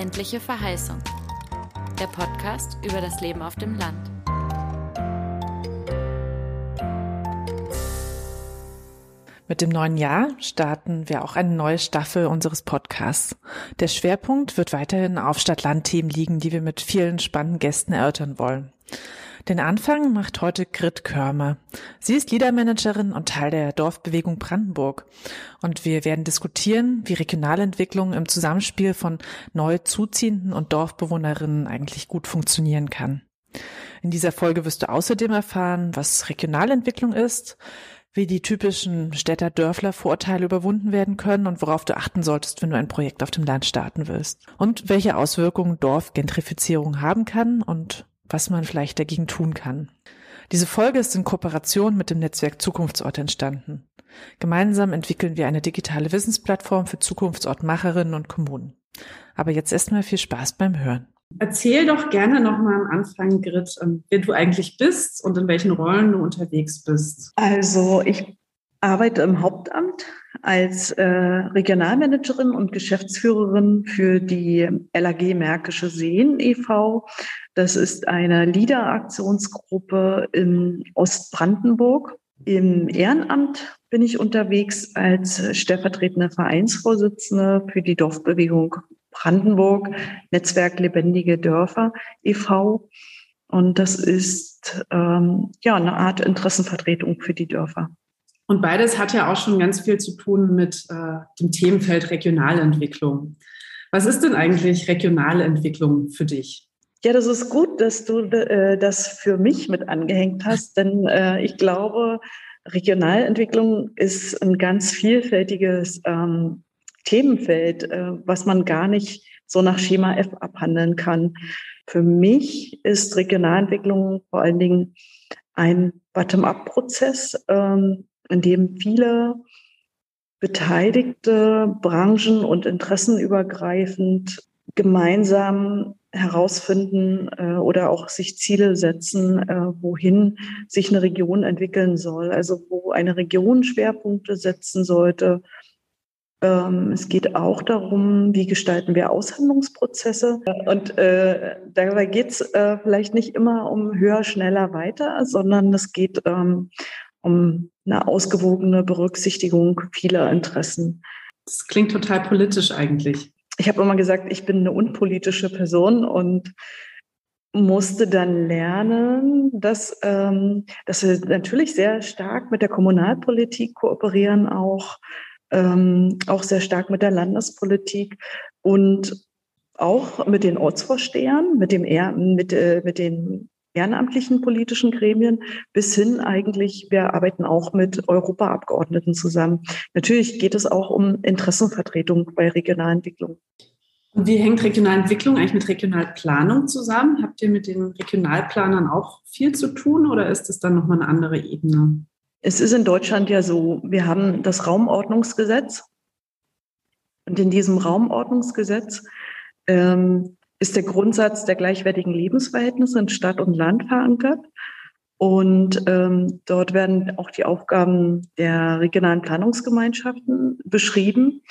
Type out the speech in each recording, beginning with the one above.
Ländliche Verheißung. Der Podcast über das Leben auf dem Land. Mit dem neuen Jahr starten wir auch eine neue Staffel unseres Podcasts. Der Schwerpunkt wird weiterhin auf Stadt-Land-Themen liegen, die wir mit vielen spannenden Gästen erörtern wollen. Den Anfang macht heute Grit Körmer. Sie ist Leadermanagerin und Teil der Dorfbewegung Brandenburg. Und wir werden diskutieren, wie Regionalentwicklung im Zusammenspiel von neu Zuziehenden und Dorfbewohnerinnen eigentlich gut funktionieren kann. In dieser Folge wirst du außerdem erfahren, was Regionalentwicklung ist, wie die typischen Städter-Dörfler-Vorteile überwunden werden können und worauf du achten solltest, wenn du ein Projekt auf dem Land starten willst. Und welche Auswirkungen Dorfgentrifizierung haben kann und was man vielleicht dagegen tun kann. Diese Folge ist in Kooperation mit dem Netzwerk Zukunftsort entstanden. Gemeinsam entwickeln wir eine digitale Wissensplattform für Zukunftsortmacherinnen und Kommunen. Aber jetzt erstmal viel Spaß beim Hören. Erzähl doch gerne nochmal am Anfang, Grit, ähm, wer du eigentlich bist und in welchen Rollen du unterwegs bist. Also ich arbeite im Hauptamt als äh, Regionalmanagerin und Geschäftsführerin für die LAG Märkische Seen e.V. Das ist eine LIDA-Aktionsgruppe in Ostbrandenburg. Im Ehrenamt bin ich unterwegs als stellvertretende Vereinsvorsitzende für die Dorfbewegung Brandenburg, Netzwerk Lebendige Dörfer e.V. Und das ist ähm, ja eine Art Interessenvertretung für die Dörfer. Und beides hat ja auch schon ganz viel zu tun mit äh, dem Themenfeld Regionalentwicklung. Was ist denn eigentlich regionale Entwicklung für dich? Ja, das ist gut, dass du äh, das für mich mit angehängt hast, denn äh, ich glaube, Regionalentwicklung ist ein ganz vielfältiges ähm, Themenfeld, äh, was man gar nicht so nach Schema F abhandeln kann. Für mich ist Regionalentwicklung vor allen Dingen ein Bottom-up-Prozess, ähm, in dem viele beteiligte Branchen und interessenübergreifend gemeinsam herausfinden äh, oder auch sich Ziele setzen, äh, wohin sich eine Region entwickeln soll. Also wo eine Region Schwerpunkte setzen sollte. Ähm, es geht auch darum, wie gestalten wir Aushandlungsprozesse. Und äh, dabei geht es äh, vielleicht nicht immer um höher, schneller, weiter, sondern es geht ähm, um eine ausgewogene Berücksichtigung vieler Interessen. Das klingt total politisch eigentlich. Ich habe immer gesagt, ich bin eine unpolitische Person und musste dann lernen, dass, ähm, dass wir natürlich sehr stark mit der Kommunalpolitik kooperieren, auch, ähm, auch sehr stark mit der Landespolitik und auch mit den Ortsvorstehern, mit, dem, mit, äh, mit den ehrenamtlichen politischen Gremien bis hin eigentlich, wir arbeiten auch mit Europaabgeordneten zusammen. Natürlich geht es auch um Interessenvertretung bei Regionalentwicklung. Und wie hängt Regionalentwicklung eigentlich mit Regionalplanung zusammen? Habt ihr mit den Regionalplanern auch viel zu tun oder ist es dann nochmal eine andere Ebene? Es ist in Deutschland ja so, wir haben das Raumordnungsgesetz. Und in diesem Raumordnungsgesetz ähm, ist der Grundsatz der gleichwertigen Lebensverhältnisse in Stadt und Land verankert. Und ähm, dort werden auch die Aufgaben der regionalen Planungsgemeinschaften beschrieben,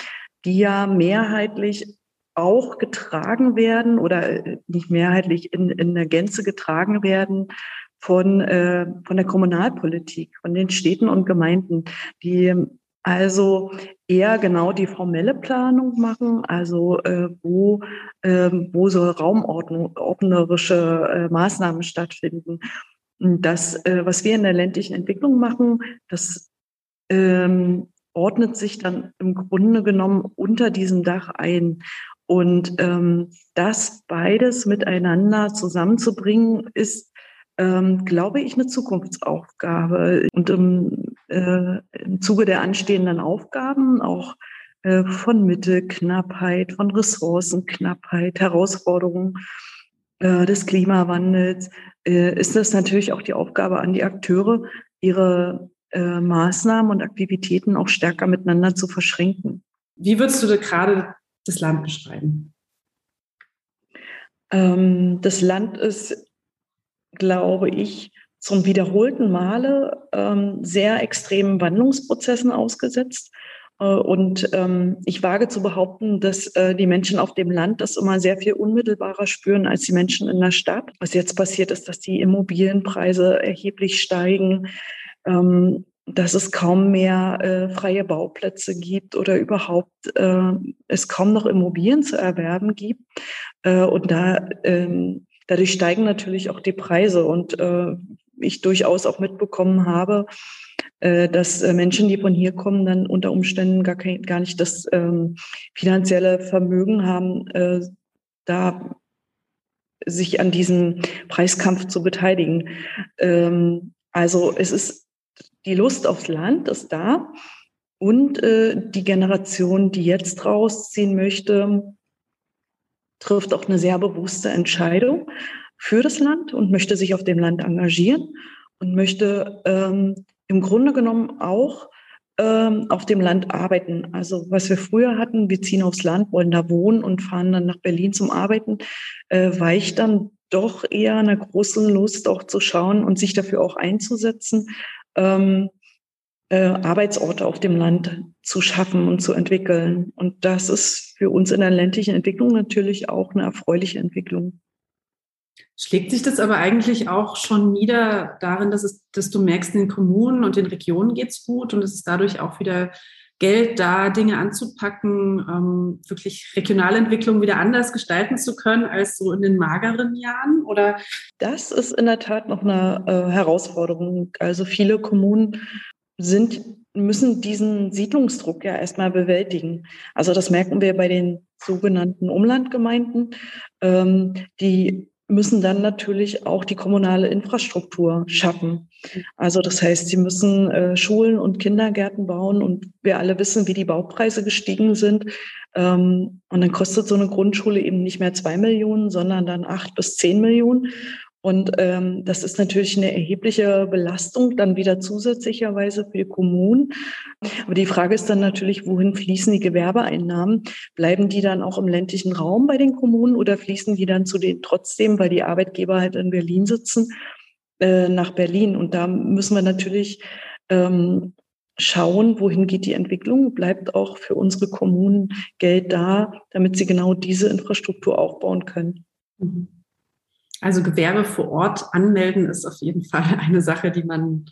die ja mehrheitlich auch getragen werden oder äh, nicht mehrheitlich in, in der Gänze getragen werden von, äh, von der Kommunalpolitik, von den Städten und Gemeinden, die also eher genau die formelle Planung machen, also äh, wo, äh, wo so raumordnerische äh, Maßnahmen stattfinden. Das, äh, was wir in der ländlichen Entwicklung machen, das ähm, ordnet sich dann im Grunde genommen unter diesem Dach ein. Und ähm, das beides miteinander zusammenzubringen, ist, ähm, glaube ich, eine Zukunftsaufgabe. Und im äh, im Zuge der anstehenden Aufgaben, auch äh, von Mittelknappheit, von Ressourcenknappheit, Herausforderungen äh, des Klimawandels, äh, ist das natürlich auch die Aufgabe an die Akteure, ihre äh, Maßnahmen und Aktivitäten auch stärker miteinander zu verschränken. Wie würdest du da gerade das Land beschreiben? Ähm, das Land ist, glaube ich, zum wiederholten Male ähm, sehr extremen Wandlungsprozessen ausgesetzt. Äh, und ähm, ich wage zu behaupten, dass äh, die Menschen auf dem Land das immer sehr viel unmittelbarer spüren als die Menschen in der Stadt. Was jetzt passiert ist, dass die Immobilienpreise erheblich steigen, ähm, dass es kaum mehr äh, freie Bauplätze gibt oder überhaupt äh, es kaum noch Immobilien zu erwerben gibt. Äh, und da ähm, dadurch steigen natürlich auch die Preise und äh, ich durchaus auch mitbekommen habe, äh, dass äh, Menschen, die von hier kommen, dann unter Umständen gar, kein, gar nicht das ähm, finanzielle Vermögen haben, äh, da sich an diesem Preiskampf zu beteiligen. Ähm, also es ist die Lust aufs Land ist da und äh, die Generation, die jetzt rausziehen möchte, trifft auch eine sehr bewusste Entscheidung für das Land und möchte sich auf dem Land engagieren und möchte ähm, im Grunde genommen auch ähm, auf dem Land arbeiten. Also was wir früher hatten, wir ziehen aufs Land, wollen da wohnen und fahren dann nach Berlin zum Arbeiten, äh, weicht dann doch eher einer großen Lust auch zu schauen und sich dafür auch einzusetzen, ähm, äh, Arbeitsorte auf dem Land zu schaffen und zu entwickeln. Und das ist für uns in der ländlichen Entwicklung natürlich auch eine erfreuliche Entwicklung. Schlägt sich das aber eigentlich auch schon nieder darin, dass, es, dass du merkst, in den Kommunen und den Regionen geht es gut und es ist dadurch auch wieder Geld da, Dinge anzupacken, ähm, wirklich Regionalentwicklung wieder anders gestalten zu können als so in den mageren Jahren? Oder? Das ist in der Tat noch eine äh, Herausforderung. Also viele Kommunen sind, müssen diesen Siedlungsdruck ja erstmal bewältigen. Also das merken wir bei den sogenannten Umlandgemeinden, ähm, die müssen dann natürlich auch die kommunale Infrastruktur schaffen. Also das heißt, sie müssen äh, Schulen und Kindergärten bauen und wir alle wissen, wie die Baupreise gestiegen sind. Ähm, und dann kostet so eine Grundschule eben nicht mehr zwei Millionen, sondern dann acht bis zehn Millionen. Und ähm, das ist natürlich eine erhebliche Belastung dann wieder zusätzlicherweise für die Kommunen. Aber die Frage ist dann natürlich, wohin fließen die Gewerbeeinnahmen? Bleiben die dann auch im ländlichen Raum bei den Kommunen oder fließen die dann zu den trotzdem, weil die Arbeitgeber halt in Berlin sitzen, äh, nach Berlin? Und da müssen wir natürlich ähm, schauen, wohin geht die Entwicklung? Bleibt auch für unsere Kommunen Geld da, damit sie genau diese Infrastruktur aufbauen können? Mhm. Also Gewerbe vor Ort anmelden ist auf jeden Fall eine Sache, die man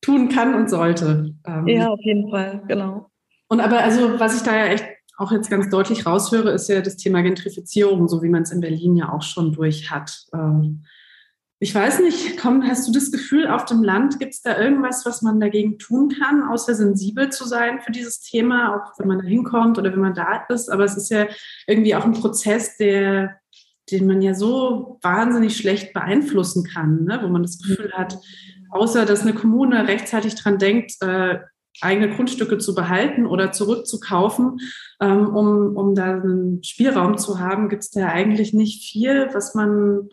tun kann und sollte. Ähm, ja, auf jeden Fall, genau. Und aber also, was ich da ja echt auch jetzt ganz deutlich raushöre, ist ja das Thema Gentrifizierung, so wie man es in Berlin ja auch schon durch hat. Ähm, ich weiß nicht, komm, hast du das Gefühl, auf dem Land gibt es da irgendwas, was man dagegen tun kann, außer sensibel zu sein für dieses Thema, auch wenn man da hinkommt oder wenn man da ist? Aber es ist ja irgendwie auch ein Prozess, der den man ja so wahnsinnig schlecht beeinflussen kann, ne? wo man das Gefühl hat, außer dass eine Kommune rechtzeitig dran denkt, äh, eigene Grundstücke zu behalten oder zurückzukaufen, ähm, um, um da einen Spielraum zu haben, gibt es da eigentlich nicht viel, was man,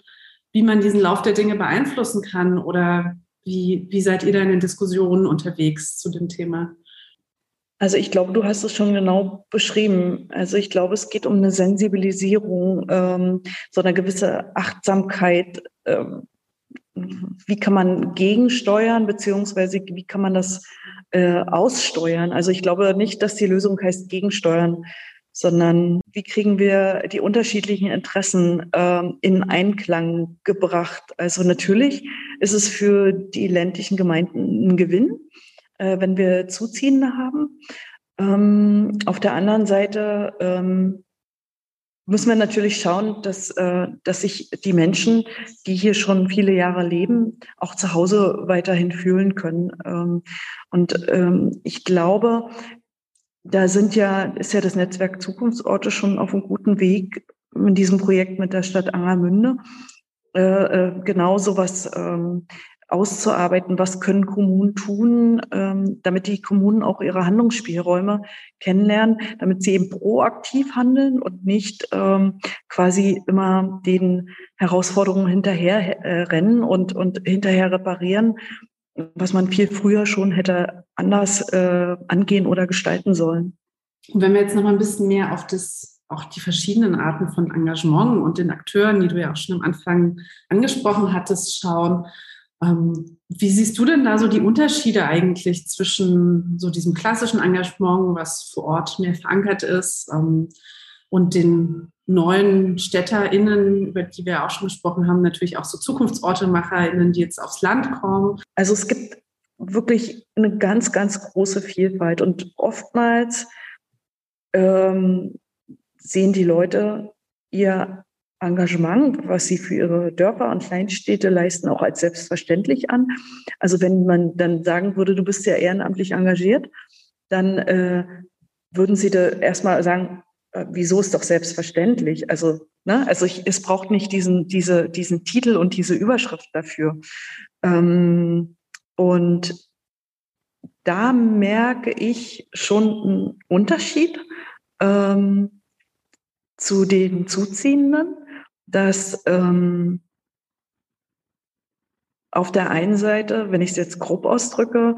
wie man diesen Lauf der Dinge beeinflussen kann. Oder wie, wie seid ihr da in den Diskussionen unterwegs zu dem Thema? Also ich glaube, du hast es schon genau beschrieben. Also ich glaube, es geht um eine Sensibilisierung, ähm, so eine gewisse Achtsamkeit. Ähm, wie kann man gegensteuern, beziehungsweise wie kann man das äh, aussteuern? Also ich glaube nicht, dass die Lösung heißt gegensteuern, sondern wie kriegen wir die unterschiedlichen Interessen ähm, in Einklang gebracht? Also natürlich ist es für die ländlichen Gemeinden ein Gewinn äh, wenn wir Zuziehende haben. Ähm, auf der anderen Seite ähm, müssen wir natürlich schauen, dass, äh, dass sich die Menschen, die hier schon viele Jahre leben, auch zu Hause weiterhin fühlen können. Ähm, und ähm, ich glaube, da sind ja, ist ja das Netzwerk Zukunftsorte schon auf einem guten Weg in diesem Projekt mit der Stadt Angermünde. Äh, äh, genau sowas ähm, auszuarbeiten, was können Kommunen tun, ähm, damit die Kommunen auch ihre Handlungsspielräume kennenlernen, damit sie eben proaktiv handeln und nicht ähm, quasi immer den Herausforderungen hinterher äh, und, und hinterher reparieren, was man viel früher schon hätte anders äh, angehen oder gestalten sollen. Und wenn wir jetzt noch mal ein bisschen mehr auf das auch die verschiedenen Arten von Engagement und den Akteuren, die du ja auch schon am Anfang angesprochen hattest, schauen, wie siehst du denn da so die Unterschiede eigentlich zwischen so diesem klassischen Engagement, was vor Ort mehr verankert ist, ähm, und den neuen StädterInnen, über die wir auch schon gesprochen haben, natürlich auch so ZukunftsortemacherInnen, die jetzt aufs Land kommen? Also es gibt wirklich eine ganz, ganz große Vielfalt und oftmals ähm, sehen die Leute ihr Engagement, was sie für ihre Dörfer und Kleinstädte leisten, auch als selbstverständlich an. Also wenn man dann sagen würde, du bist ja ehrenamtlich engagiert, dann äh, würden sie da erstmal sagen, äh, wieso ist doch selbstverständlich? Also, ne, also ich, es braucht nicht diesen, diese, diesen Titel und diese Überschrift dafür. Ähm, und da merke ich schon einen Unterschied ähm, zu den Zuziehenden dass ähm, auf der einen Seite, wenn ich es jetzt grob ausdrücke,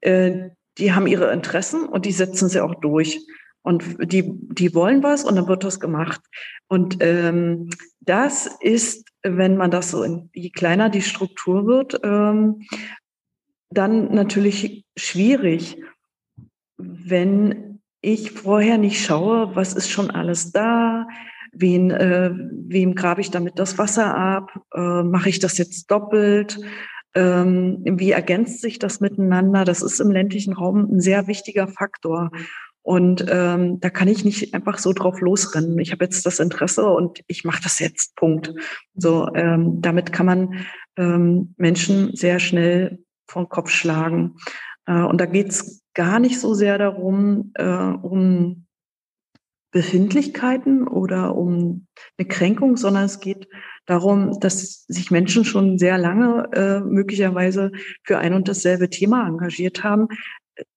äh, die haben ihre Interessen und die setzen sie auch durch. Und die, die wollen was und dann wird das gemacht. Und ähm, das ist, wenn man das so, in, je kleiner die Struktur wird, ähm, dann natürlich schwierig, wenn ich vorher nicht schaue, was ist schon alles da, wen, äh, wem grabe ich damit das Wasser ab, äh, mache ich das jetzt doppelt, ähm, wie ergänzt sich das miteinander, das ist im ländlichen Raum ein sehr wichtiger Faktor. Und ähm, da kann ich nicht einfach so drauf losrennen. Ich habe jetzt das Interesse und ich mache das jetzt. Punkt. So, ähm, damit kann man ähm, Menschen sehr schnell vom Kopf schlagen. Äh, und da geht's gar nicht so sehr darum, äh, um Befindlichkeiten oder um eine Kränkung, sondern es geht darum, dass sich Menschen schon sehr lange äh, möglicherweise für ein und dasselbe Thema engagiert haben.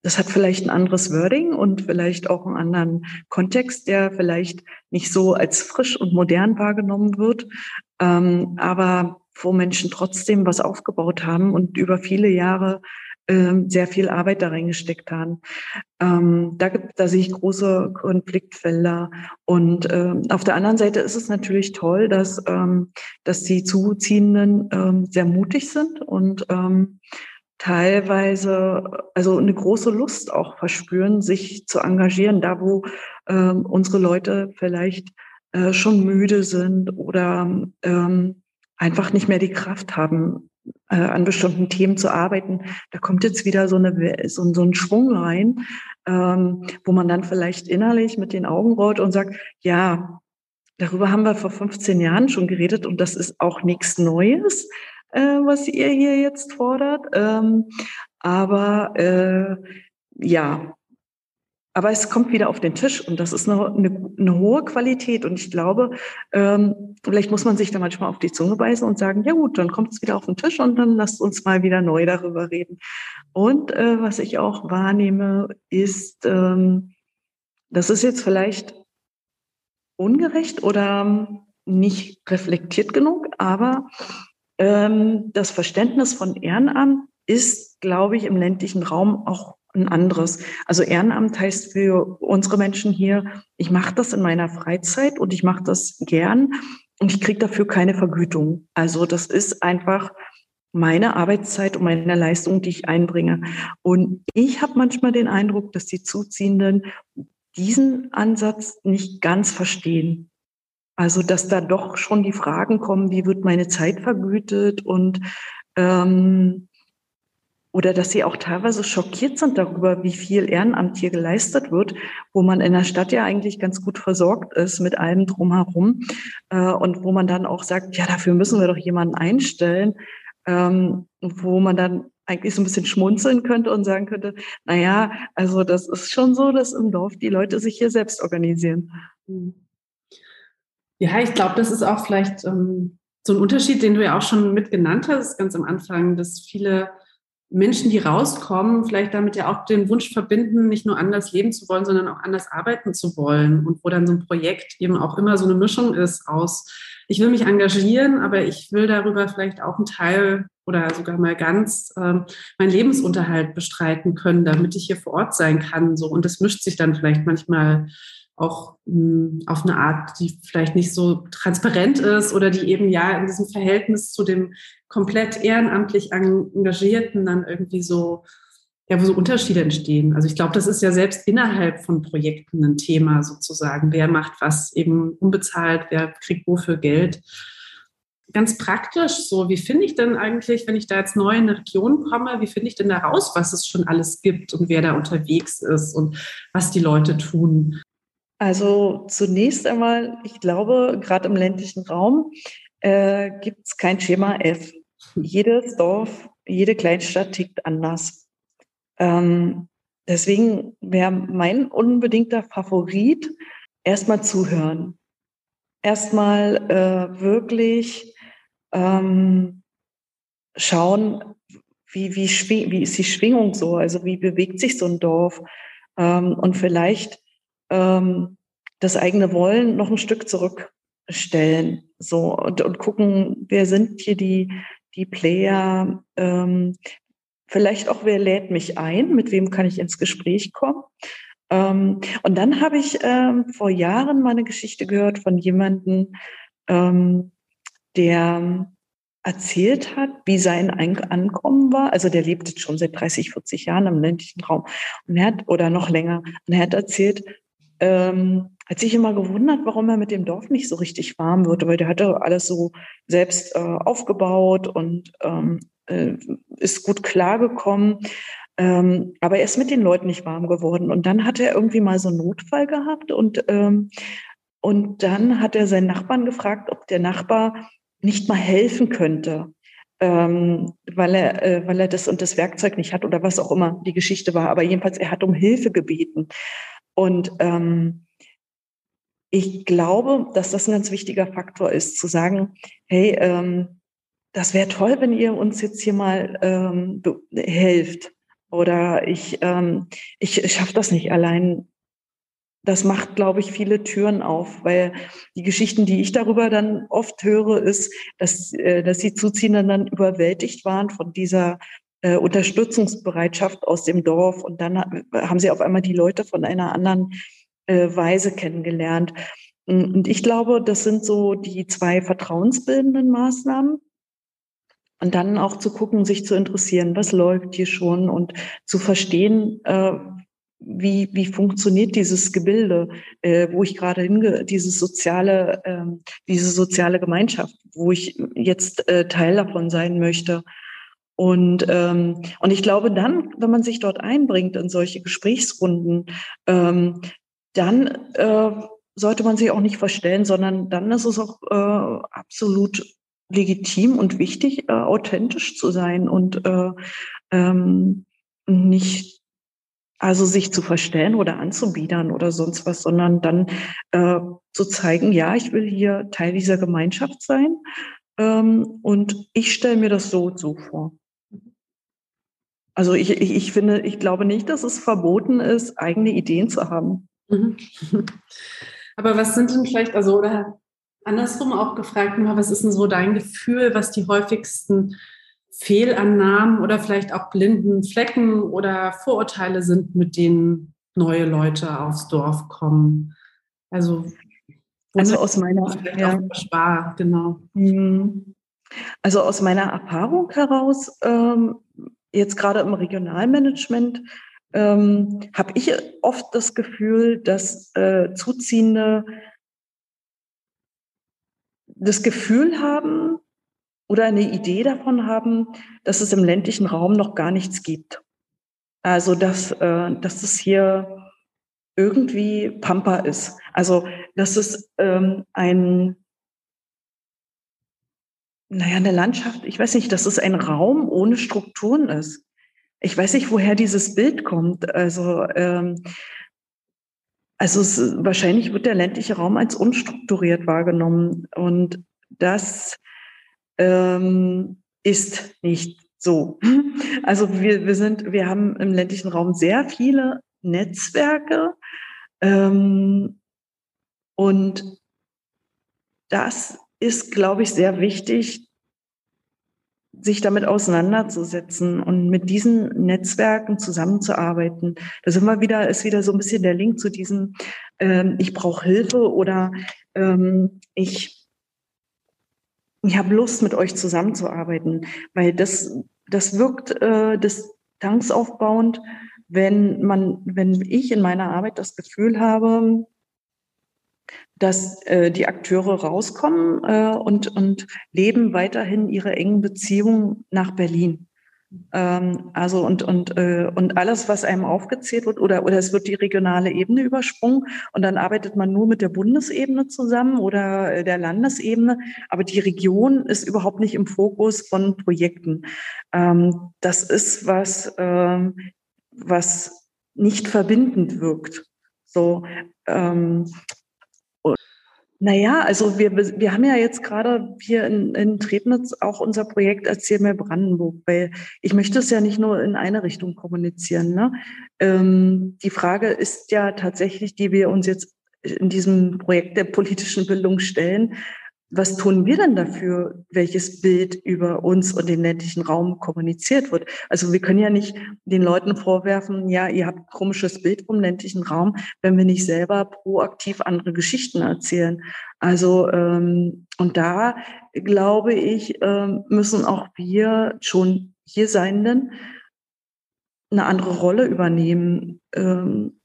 Das hat vielleicht ein anderes Wording und vielleicht auch einen anderen Kontext, der vielleicht nicht so als frisch und modern wahrgenommen wird, ähm, aber wo Menschen trotzdem was aufgebaut haben und über viele Jahre sehr viel Arbeit da reingesteckt haben. Ähm, da, gibt, da sehe ich große Konfliktfelder. Und ähm, auf der anderen Seite ist es natürlich toll, dass, ähm, dass die Zuziehenden ähm, sehr mutig sind und ähm, teilweise also eine große Lust auch verspüren, sich zu engagieren, da wo ähm, unsere Leute vielleicht äh, schon müde sind oder ähm, einfach nicht mehr die Kraft haben, äh, an bestimmten Themen zu arbeiten. Da kommt jetzt wieder so, eine, so, so ein Schwung rein, ähm, wo man dann vielleicht innerlich mit den Augen rollt und sagt, ja, darüber haben wir vor 15 Jahren schon geredet und das ist auch nichts Neues, äh, was ihr hier jetzt fordert. Ähm, aber äh, ja, aber es kommt wieder auf den Tisch und das ist eine, eine, eine hohe Qualität. Und ich glaube, ähm, vielleicht muss man sich da manchmal auf die Zunge beißen und sagen, ja gut, dann kommt es wieder auf den Tisch und dann lasst uns mal wieder neu darüber reden. Und äh, was ich auch wahrnehme, ist, ähm, das ist jetzt vielleicht ungerecht oder nicht reflektiert genug, aber ähm, das Verständnis von Ehrenamt ist, glaube ich, im ländlichen Raum auch ein anderes. Also Ehrenamt heißt für unsere Menschen hier, ich mache das in meiner Freizeit und ich mache das gern und ich kriege dafür keine Vergütung. Also das ist einfach meine Arbeitszeit und meine Leistung, die ich einbringe. Und ich habe manchmal den Eindruck, dass die Zuziehenden diesen Ansatz nicht ganz verstehen. Also dass da doch schon die Fragen kommen, wie wird meine Zeit vergütet und ähm, oder dass sie auch teilweise schockiert sind darüber, wie viel Ehrenamt hier geleistet wird, wo man in der Stadt ja eigentlich ganz gut versorgt ist mit allem drumherum äh, und wo man dann auch sagt, ja, dafür müssen wir doch jemanden einstellen, ähm, wo man dann eigentlich so ein bisschen schmunzeln könnte und sagen könnte, na ja, also das ist schon so, dass im Dorf die Leute sich hier selbst organisieren. Ja, ich glaube, das ist auch vielleicht ähm, so ein Unterschied, den du ja auch schon mit genannt hast, ganz am Anfang, dass viele Menschen, die rauskommen, vielleicht damit ja auch den Wunsch verbinden, nicht nur anders leben zu wollen, sondern auch anders arbeiten zu wollen. Und wo dann so ein Projekt eben auch immer so eine Mischung ist aus, ich will mich engagieren, aber ich will darüber vielleicht auch einen Teil oder sogar mal ganz ähm, meinen Lebensunterhalt bestreiten können, damit ich hier vor Ort sein kann. So und das mischt sich dann vielleicht manchmal auch mh, hm, auf eine Art, die vielleicht nicht so transparent ist oder die eben ja in diesem Verhältnis zu dem komplett ehrenamtlich Engagierten dann irgendwie so, ja, wo so Unterschiede entstehen. Also ich glaube, das ist ja selbst innerhalb von Projekten ein Thema sozusagen. Wer macht was eben unbezahlt, wer kriegt wofür Geld ganz praktisch so, wie finde ich denn eigentlich, wenn ich da jetzt neu in eine Region komme, wie finde ich denn da raus, was es schon alles gibt und wer da unterwegs ist und was die Leute tun? Also zunächst einmal, ich glaube, gerade im ländlichen Raum äh, gibt es kein Schema F. Jedes Dorf, jede Kleinstadt tickt anders. Ähm, deswegen wäre mein unbedingter Favorit erstmal zuhören. Erstmal äh, wirklich ähm, schauen, wie, wie, wie ist die Schwingung so, also wie bewegt sich so ein Dorf ähm, und vielleicht ähm, das eigene Wollen noch ein Stück zurückstellen so und, und gucken, wer sind hier die, die Player, ähm, vielleicht auch, wer lädt mich ein, mit wem kann ich ins Gespräch kommen. Ähm, und dann habe ich ähm, vor Jahren mal eine Geschichte gehört von jemandem, ähm, der erzählt hat, wie sein Ankommen war. Also der lebt jetzt schon seit 30, 40 Jahren im ländlichen Raum und er hat, oder noch länger, und er hat erzählt, ähm, hat sich immer gewundert, warum er mit dem Dorf nicht so richtig warm wird, weil der hatte alles so selbst äh, aufgebaut und ähm, äh, ist gut klargekommen. Ähm, aber er ist mit den Leuten nicht warm geworden. Und dann hat er irgendwie mal so einen Notfall gehabt und, ähm, und dann hat er seinen Nachbarn gefragt, ob der Nachbar nicht mal helfen könnte, ähm, weil, er, äh, weil er das und das Werkzeug nicht hat oder was auch immer die Geschichte war. Aber jedenfalls, er hat um Hilfe gebeten. Und ähm, ich glaube, dass das ein ganz wichtiger Faktor ist, zu sagen, hey, ähm, das wäre toll, wenn ihr uns jetzt hier mal ähm, helft. Oder ich, ähm, ich, schaffe das nicht allein das macht, glaube ich, viele Türen auf, weil die Geschichten, die ich darüber dann oft höre, ist, dass, äh, dass die Zuziehenden dann überwältigt waren von dieser äh, Unterstützungsbereitschaft aus dem Dorf. Und dann haben sie auf einmal die Leute von einer anderen äh, Weise kennengelernt. Und ich glaube, das sind so die zwei vertrauensbildenden Maßnahmen. Und dann auch zu gucken, sich zu interessieren, was läuft hier schon und zu verstehen, äh, wie, wie funktioniert dieses Gebilde, äh, wo ich gerade hinge, dieses soziale, äh, diese soziale Gemeinschaft, wo ich jetzt äh, Teil davon sein möchte. Und, ähm, und ich glaube dann, wenn man sich dort einbringt in solche Gesprächsrunden, ähm, dann äh, sollte man sich auch nicht verstellen, sondern dann ist es auch äh, absolut legitim und wichtig, äh, authentisch zu sein und äh, ähm, nicht also sich zu verstellen oder anzubiedern oder sonst was, sondern dann äh, zu zeigen, ja, ich will hier Teil dieser Gemeinschaft sein ähm, und ich stelle mir das so und so vor. Also ich, ich, ich finde, ich glaube nicht, dass es verboten ist, eigene Ideen zu haben. Mhm. Aber was sind denn vielleicht, also oder andersrum auch gefragt, was ist denn so dein Gefühl, was die häufigsten Fehlannahmen oder vielleicht auch blinden Flecken oder Vorurteile sind, mit denen neue Leute aufs Dorf kommen. Also, also aus meiner ja. Spar, genau. Mhm. Also aus meiner Erfahrung heraus, ähm, jetzt gerade im Regionalmanagement, ähm, habe ich oft das Gefühl, dass äh, Zuziehende das Gefühl haben, oder eine Idee davon haben, dass es im ländlichen Raum noch gar nichts gibt. Also dass, äh, dass es hier irgendwie Pampa ist. Also dass es ähm, ein, naja, eine Landschaft, ich weiß nicht, dass es ein Raum ohne Strukturen ist. Ich weiß nicht, woher dieses Bild kommt. Also, ähm, also es, wahrscheinlich wird der ländliche Raum als unstrukturiert wahrgenommen. Und das ähm, ist nicht so. Also wir, wir sind, wir haben im ländlichen Raum sehr viele Netzwerke ähm, und das ist, glaube ich, sehr wichtig, sich damit auseinanderzusetzen und mit diesen Netzwerken zusammenzuarbeiten. Da sind wir wieder, ist wieder so ein bisschen der Link zu diesem ähm, ich brauche Hilfe oder ähm, ich, ich habe Lust, mit euch zusammenzuarbeiten, weil das, das wirkt äh, distanzaufbauend, wenn man, wenn ich in meiner Arbeit das Gefühl habe, dass äh, die Akteure rauskommen äh, und, und leben weiterhin ihre engen Beziehungen nach Berlin. Ähm, also und, und, äh, und alles, was einem aufgezählt wird, oder, oder es wird die regionale Ebene übersprungen und dann arbeitet man nur mit der Bundesebene zusammen oder äh, der Landesebene, aber die Region ist überhaupt nicht im Fokus von Projekten. Ähm, das ist was, ähm, was nicht verbindend wirkt. So, ähm, naja, also wir, wir haben ja jetzt gerade hier in, in Trebnitz auch unser Projekt Erzähl mir Brandenburg, weil ich möchte es ja nicht nur in eine Richtung kommunizieren. Ne? Ähm, die Frage ist ja tatsächlich, die wir uns jetzt in diesem Projekt der politischen Bildung stellen, was tun wir denn dafür, welches Bild über uns und den ländlichen Raum kommuniziert wird? Also wir können ja nicht den Leuten vorwerfen, ja, ihr habt ein komisches Bild vom ländlichen Raum, wenn wir nicht selber proaktiv andere Geschichten erzählen. Also ähm, und da glaube ich, ähm, müssen auch wir schon hier Seienden eine andere Rolle übernehmen, ähm,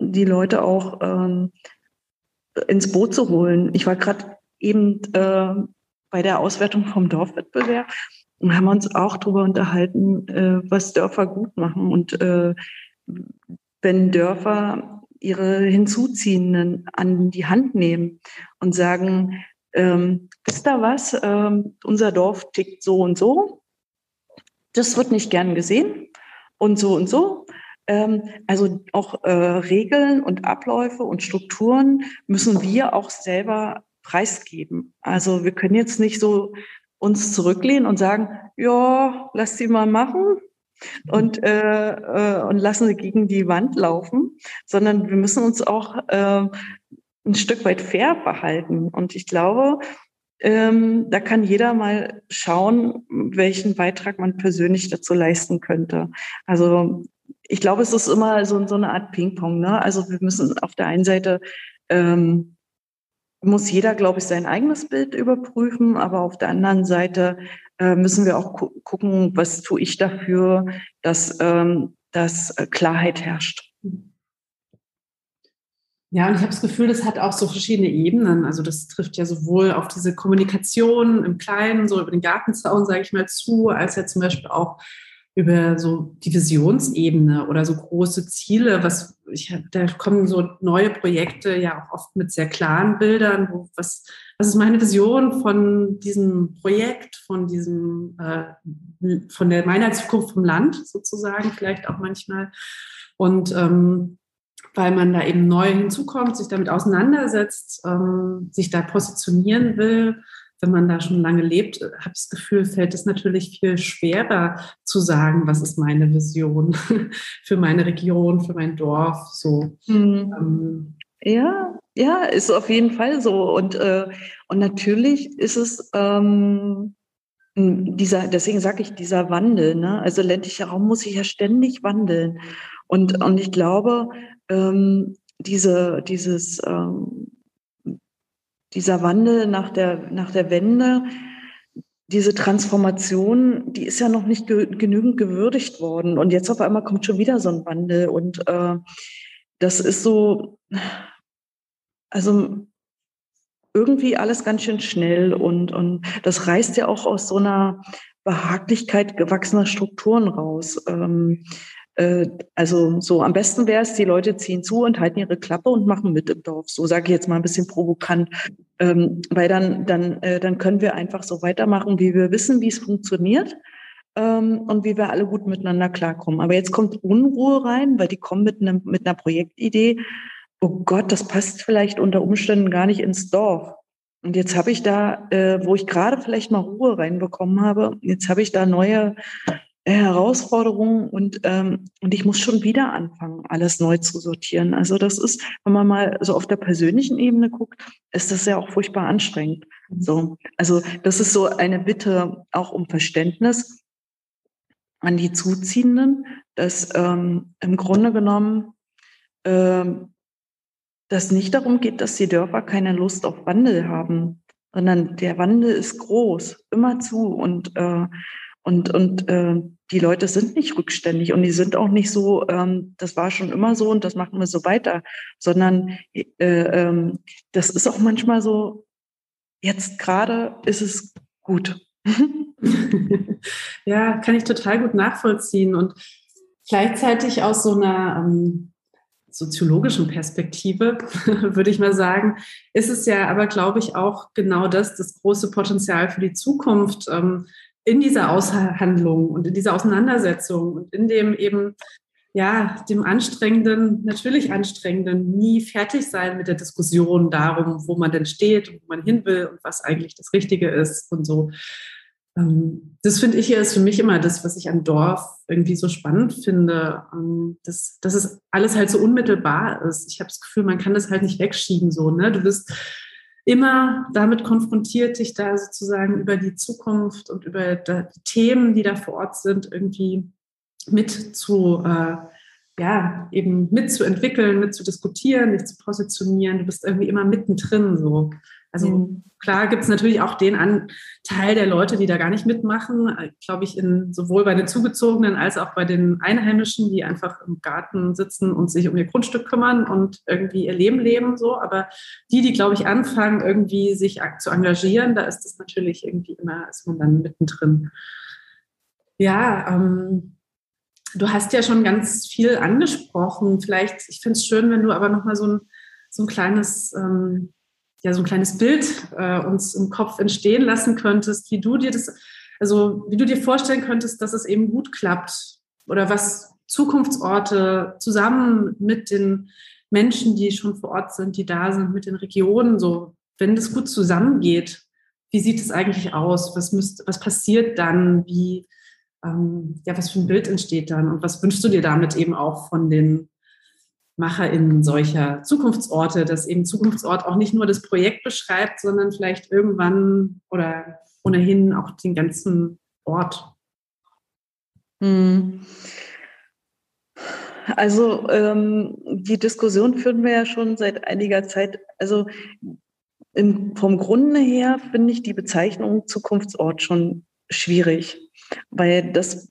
die Leute auch ähm, ins Boot zu holen. Ich war gerade eben äh, bei der Auswertung vom Dorfwettbewerb. Und haben uns auch darüber unterhalten, äh, was Dörfer gut machen. Und äh, wenn Dörfer ihre Hinzuziehenden an die Hand nehmen und sagen, ähm, ist da was, ähm, unser Dorf tickt so und so, das wird nicht gern gesehen. Und so und so. Ähm, also auch äh, Regeln und Abläufe und Strukturen müssen wir auch selber preisgeben. Also wir können jetzt nicht so uns zurücklehnen und sagen, ja, lass sie mal machen und, äh, äh, und lassen sie gegen die Wand laufen, sondern wir müssen uns auch äh, ein Stück weit fair verhalten. Und ich glaube, ähm, da kann jeder mal schauen, welchen Beitrag man persönlich dazu leisten könnte. Also ich glaube, es ist immer so, so eine Art Ping-Pong. Ne? Also wir müssen auf der einen Seite ähm, muss jeder, glaube ich, sein eigenes Bild überprüfen. Aber auf der anderen Seite äh, müssen wir auch gu gucken, was tue ich dafür, dass, ähm, dass äh, Klarheit herrscht. Ja, und ich habe das Gefühl, das hat auch so verschiedene Ebenen. Also das trifft ja sowohl auf diese Kommunikation im Kleinen, so über den Gartenzaun, sage ich mal, zu, als ja zum Beispiel auch über so die Visionsebene oder so große Ziele, was ich da kommen so neue Projekte ja auch oft mit sehr klaren Bildern, wo was was ist meine Vision von diesem Projekt, von diesem äh, von der meiner Zukunft vom Land sozusagen vielleicht auch manchmal. Und ähm, weil man da eben neu hinzukommt, sich damit auseinandersetzt, ähm, sich da positionieren will wenn man da schon lange lebt, habe ich das Gefühl, fällt es natürlich viel schwerer zu sagen, was ist meine Vision für meine Region, für mein Dorf. So. Mhm. Ja, ja, ist auf jeden Fall so. Und, äh, und natürlich ist es ähm, dieser, deswegen sage ich, dieser Wandel, ne? Also ländlicher Raum muss sich ja ständig wandeln. Und, und ich glaube, ähm, diese, dieses ähm, dieser Wandel nach der, nach der Wende, diese Transformation, die ist ja noch nicht ge genügend gewürdigt worden. Und jetzt auf einmal kommt schon wieder so ein Wandel. Und äh, das ist so, also irgendwie alles ganz schön schnell. Und, und das reißt ja auch aus so einer Behaglichkeit gewachsener Strukturen raus. Ähm, äh, also so am besten wäre es, die Leute ziehen zu und halten ihre Klappe und machen mit im Dorf. So sage ich jetzt mal ein bisschen provokant, ähm, weil dann dann äh, dann können wir einfach so weitermachen, wie wir wissen, wie es funktioniert ähm, und wie wir alle gut miteinander klarkommen. Aber jetzt kommt Unruhe rein, weil die kommen mit einem mit einer Projektidee. Oh Gott, das passt vielleicht unter Umständen gar nicht ins Dorf. Und jetzt habe ich da, äh, wo ich gerade vielleicht mal Ruhe reinbekommen habe, jetzt habe ich da neue Herausforderungen und, ähm, und ich muss schon wieder anfangen, alles neu zu sortieren. Also das ist, wenn man mal so auf der persönlichen Ebene guckt, ist das ja auch furchtbar anstrengend. Mhm. So, also das ist so eine Bitte auch um Verständnis an die Zuziehenden, dass ähm, im Grunde genommen ähm, das nicht darum geht, dass die Dörfer keine Lust auf Wandel haben, sondern der Wandel ist groß, immer zu und äh, und und äh, die Leute sind nicht rückständig und die sind auch nicht so, ähm, das war schon immer so und das machen wir so weiter, sondern äh, ähm, das ist auch manchmal so. Jetzt gerade ist es gut. ja, kann ich total gut nachvollziehen und gleichzeitig aus so einer ähm, soziologischen Perspektive, würde ich mal sagen, ist es ja aber, glaube ich, auch genau das, das große Potenzial für die Zukunft ähm, in dieser Aushandlung und in dieser Auseinandersetzung und in dem eben, ja, dem anstrengenden, natürlich anstrengenden, nie fertig sein mit der Diskussion darum, wo man denn steht und wo man hin will und was eigentlich das Richtige ist und so. Ähm, das finde ich ja ist für mich immer das, was ich am Dorf irgendwie so spannend finde, ähm, dass, dass es alles halt so unmittelbar ist. Ich habe das Gefühl, man kann das halt nicht wegschieben so. Ne? Du bist immer damit konfrontiert, dich da sozusagen über die Zukunft und über die Themen, die da vor Ort sind, irgendwie mit zu, äh, ja, eben mitzuentwickeln, mit zu diskutieren, dich zu positionieren. Du bist irgendwie immer mittendrin so. Also mhm. klar gibt es natürlich auch den Anteil der Leute, die da gar nicht mitmachen, äh, glaube ich, in, sowohl bei den Zugezogenen als auch bei den Einheimischen, die einfach im Garten sitzen und sich um ihr Grundstück kümmern und irgendwie ihr Leben leben. So. Aber die, die, glaube ich, anfangen, irgendwie sich zu engagieren, da ist das natürlich irgendwie immer, ist man dann mittendrin. Ja, ähm, du hast ja schon ganz viel angesprochen. Vielleicht, ich finde es schön, wenn du aber nochmal so ein, so ein kleines ähm, ja so ein kleines Bild äh, uns im Kopf entstehen lassen könntest, wie du dir das, also wie du dir vorstellen könntest, dass es eben gut klappt oder was Zukunftsorte zusammen mit den Menschen, die schon vor Ort sind, die da sind, mit den Regionen, so, wenn das gut zusammengeht, wie sieht es eigentlich aus? Was, müsst, was passiert dann? Wie, ähm, ja, was für ein Bild entsteht dann? Und was wünschst du dir damit eben auch von den MacherInnen solcher Zukunftsorte, dass eben Zukunftsort auch nicht nur das Projekt beschreibt, sondern vielleicht irgendwann oder ohnehin auch den ganzen Ort. Hm. Also ähm, die Diskussion führen wir ja schon seit einiger Zeit. Also im, vom Grunde her finde ich die Bezeichnung Zukunftsort schon schwierig, weil das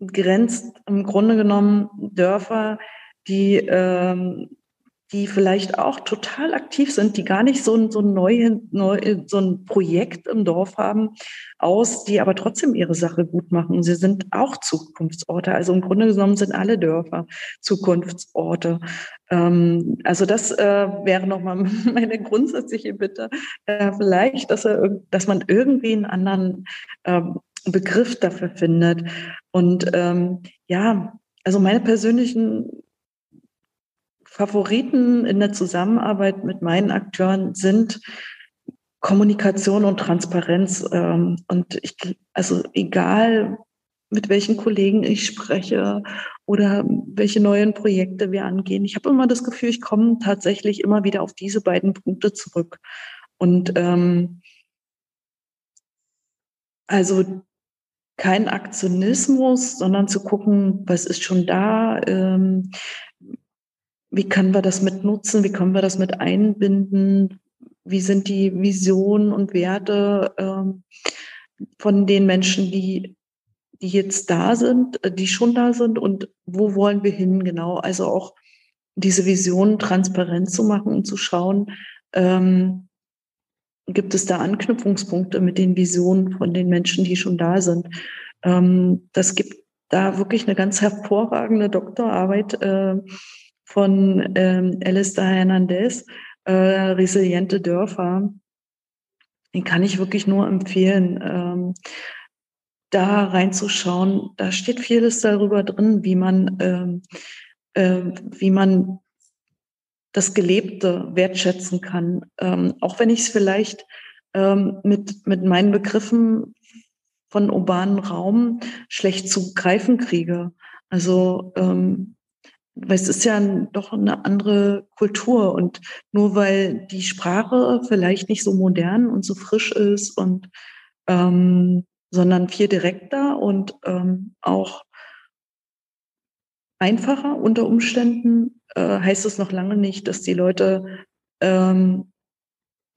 grenzt im Grunde genommen Dörfer, die, ähm, die vielleicht auch total aktiv sind, die gar nicht so ein, so ein, neu, neu, so ein Projekt im Dorf haben, aus, die aber trotzdem ihre Sache gut machen. Sie sind auch Zukunftsorte. Also im Grunde genommen sind alle Dörfer Zukunftsorte. Ähm, also das äh, wäre nochmal meine grundsätzliche Bitte. Äh, vielleicht, dass, er, dass man irgendwie einen anderen ähm, Begriff dafür findet. Und ähm, ja, also meine persönlichen Favoriten in der Zusammenarbeit mit meinen Akteuren sind Kommunikation und Transparenz. Ähm, und ich, also egal, mit welchen Kollegen ich spreche oder welche neuen Projekte wir angehen. Ich habe immer das Gefühl, ich komme tatsächlich immer wieder auf diese beiden Punkte zurück. Und ähm, also kein Aktionismus, sondern zu gucken, was ist schon da, ähm, wie können wir das mit nutzen, wie können wir das mit einbinden, wie sind die Visionen und Werte ähm, von den Menschen, die, die jetzt da sind, äh, die schon da sind und wo wollen wir hin genau. Also auch diese Visionen transparent zu machen und zu schauen, ähm, gibt es da Anknüpfungspunkte mit den Visionen von den Menschen, die schon da sind. Ähm, das gibt da wirklich eine ganz hervorragende Doktorarbeit. Äh, von ähm, Alistair Hernandez, äh, Resiliente Dörfer. Den kann ich wirklich nur empfehlen, ähm, da reinzuschauen. Da steht vieles darüber drin, wie man, ähm, äh, wie man das Gelebte wertschätzen kann. Ähm, auch wenn ich es vielleicht ähm, mit, mit meinen Begriffen von urbanen Raum schlecht zu greifen kriege. Also ähm, weil es ist ja doch eine andere Kultur und nur weil die Sprache vielleicht nicht so modern und so frisch ist und ähm, sondern viel direkter und ähm, auch einfacher unter Umständen, äh, heißt es noch lange nicht, dass die Leute ähm,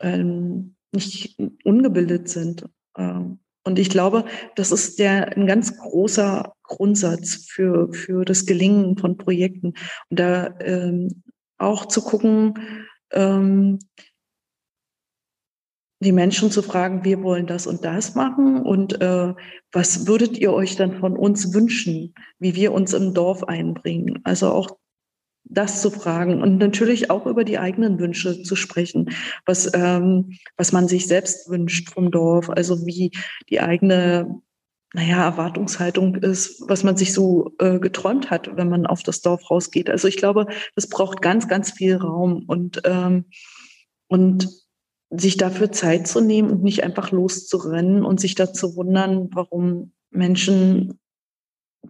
ähm, nicht ungebildet sind. Ähm, und ich glaube, das ist der ein ganz großer Grundsatz für, für das Gelingen von Projekten. Und da ähm, auch zu gucken, ähm, die Menschen zu fragen, wir wollen das und das machen und äh, was würdet ihr euch dann von uns wünschen, wie wir uns im Dorf einbringen? Also auch das zu fragen und natürlich auch über die eigenen Wünsche zu sprechen, was, ähm, was man sich selbst wünscht vom Dorf, also wie die eigene naja, Erwartungshaltung ist, was man sich so äh, geträumt hat, wenn man auf das Dorf rausgeht. Also ich glaube, das braucht ganz, ganz viel Raum und, ähm, und sich dafür Zeit zu nehmen und nicht einfach loszurennen und sich dazu wundern, warum Menschen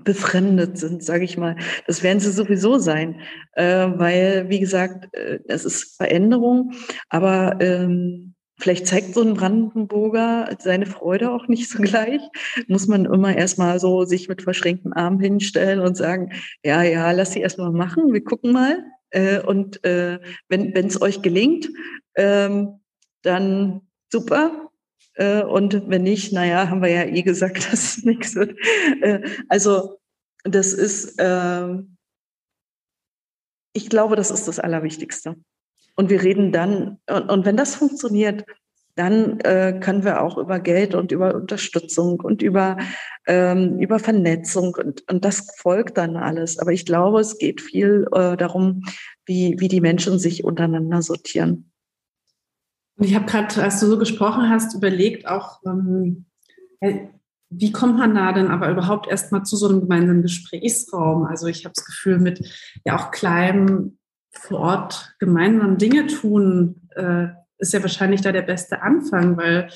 befremdet sind, sage ich mal. Das werden sie sowieso sein, äh, weil, wie gesagt, äh, es ist Veränderung, aber ähm, vielleicht zeigt so ein Brandenburger seine Freude auch nicht so gleich. Muss man immer erstmal so sich mit verschränkten Armen hinstellen und sagen, ja, ja, lass sie erstmal machen, wir gucken mal. Äh, und äh, wenn es euch gelingt, ähm, dann super. Äh, und wenn nicht, naja, haben wir ja eh gesagt, dass es nichts wird. Äh, also das ist, äh, ich glaube, das ist das Allerwichtigste. Und wir reden dann, und, wenn das funktioniert, dann äh, können wir auch über Geld und über Unterstützung und über, ähm, über Vernetzung und, und das folgt dann alles. Aber ich glaube, es geht viel darum, wie, wie die Menschen sich untereinander sortieren. Und ich habe gerade, als du so gesprochen hast, überlegt auch, ähm, wie kommt man da denn aber überhaupt erstmal zu so einem gemeinsamen Gesprächsraum? Also ich habe das Gefühl, mit ja auch kleinem vor Ort gemeinsam Dinge tun, äh, ist ja wahrscheinlich da der beste Anfang, weil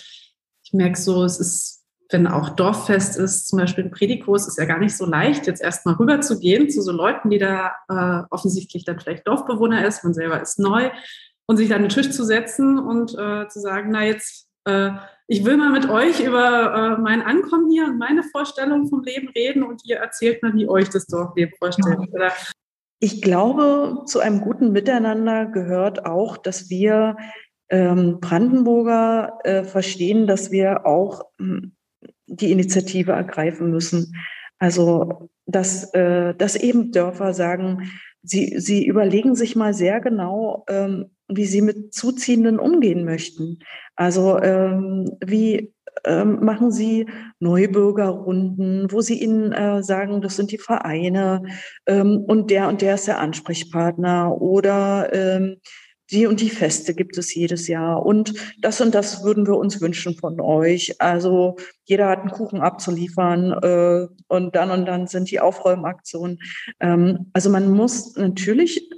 ich merke so, es ist, wenn auch Dorffest ist, zum Beispiel ein Predikurs, ist ja gar nicht so leicht, jetzt erstmal rüber zu gehen zu so Leuten, die da äh, offensichtlich dann vielleicht Dorfbewohner ist, man selber ist neu und sich an den Tisch zu setzen und äh, zu sagen, na jetzt, äh, ich will mal mit euch über äh, mein Ankommen hier und meine Vorstellung vom Leben reden und ihr erzählt mal, wie euch das Dorfleben vorstellt. Oder? Ich glaube, zu einem guten Miteinander gehört auch, dass wir ähm, Brandenburger äh, verstehen, dass wir auch hm, die Initiative ergreifen müssen. Also, dass, äh, dass eben Dörfer sagen, sie, sie überlegen sich mal sehr genau, ähm, wie sie mit Zuziehenden umgehen möchten. Also ähm, wie ähm, machen Sie Neubürgerrunden, wo Sie ihnen äh, sagen, das sind die Vereine ähm, und der und der ist der Ansprechpartner oder ähm, die und die Feste gibt es jedes Jahr und das und das würden wir uns wünschen von euch. Also jeder hat einen Kuchen abzuliefern äh, und dann und dann sind die Aufräumaktionen. Ähm, also man muss natürlich,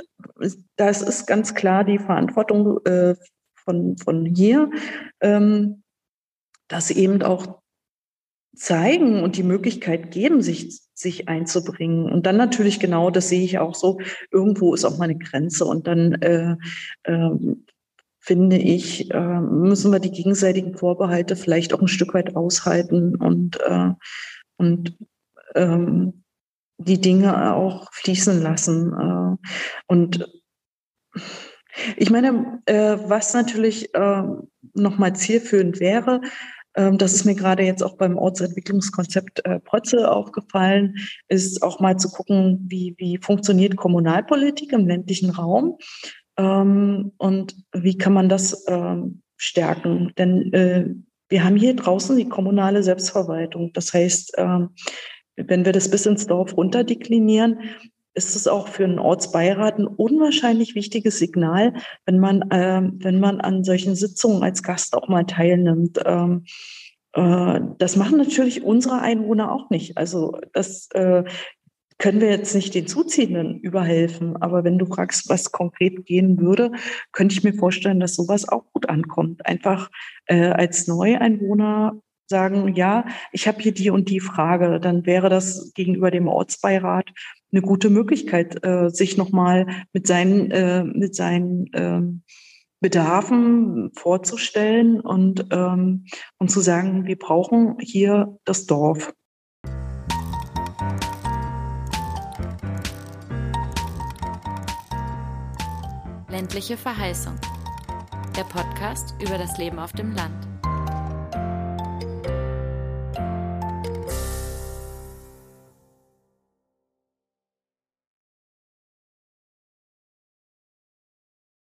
das ist ganz klar die Verantwortung äh, von, von hier, ähm, das eben auch zeigen und die Möglichkeit geben, sich, sich einzubringen. Und dann natürlich genau, das sehe ich auch so, irgendwo ist auch mal eine Grenze. Und dann äh, äh, finde ich, äh, müssen wir die gegenseitigen Vorbehalte vielleicht auch ein Stück weit aushalten und, äh, und ähm, die Dinge auch fließen lassen. Äh, und ich meine, äh, was natürlich äh, nochmal zielführend wäre, das ist mir gerade jetzt auch beim Ortsentwicklungskonzept äh, Protze aufgefallen, ist auch mal zu gucken, wie, wie funktioniert Kommunalpolitik im ländlichen Raum ähm, und wie kann man das ähm, stärken. Denn äh, wir haben hier draußen die kommunale Selbstverwaltung. Das heißt, ähm, wenn wir das bis ins Dorf runterdeklinieren, ist es auch für einen Ortsbeirat ein unwahrscheinlich wichtiges Signal, wenn man, äh, wenn man an solchen Sitzungen als Gast auch mal teilnimmt. Ähm, äh, das machen natürlich unsere Einwohner auch nicht. Also das äh, können wir jetzt nicht den Zuziehenden überhelfen. Aber wenn du fragst, was konkret gehen würde, könnte ich mir vorstellen, dass sowas auch gut ankommt. Einfach äh, als Neueinwohner sagen, ja, ich habe hier die und die Frage, dann wäre das gegenüber dem Ortsbeirat eine gute Möglichkeit, äh, sich nochmal mit seinen, äh, mit seinen ähm, Bedarfen vorzustellen und, ähm, und zu sagen, wir brauchen hier das Dorf. Ländliche Verheißung. Der Podcast über das Leben auf dem Land.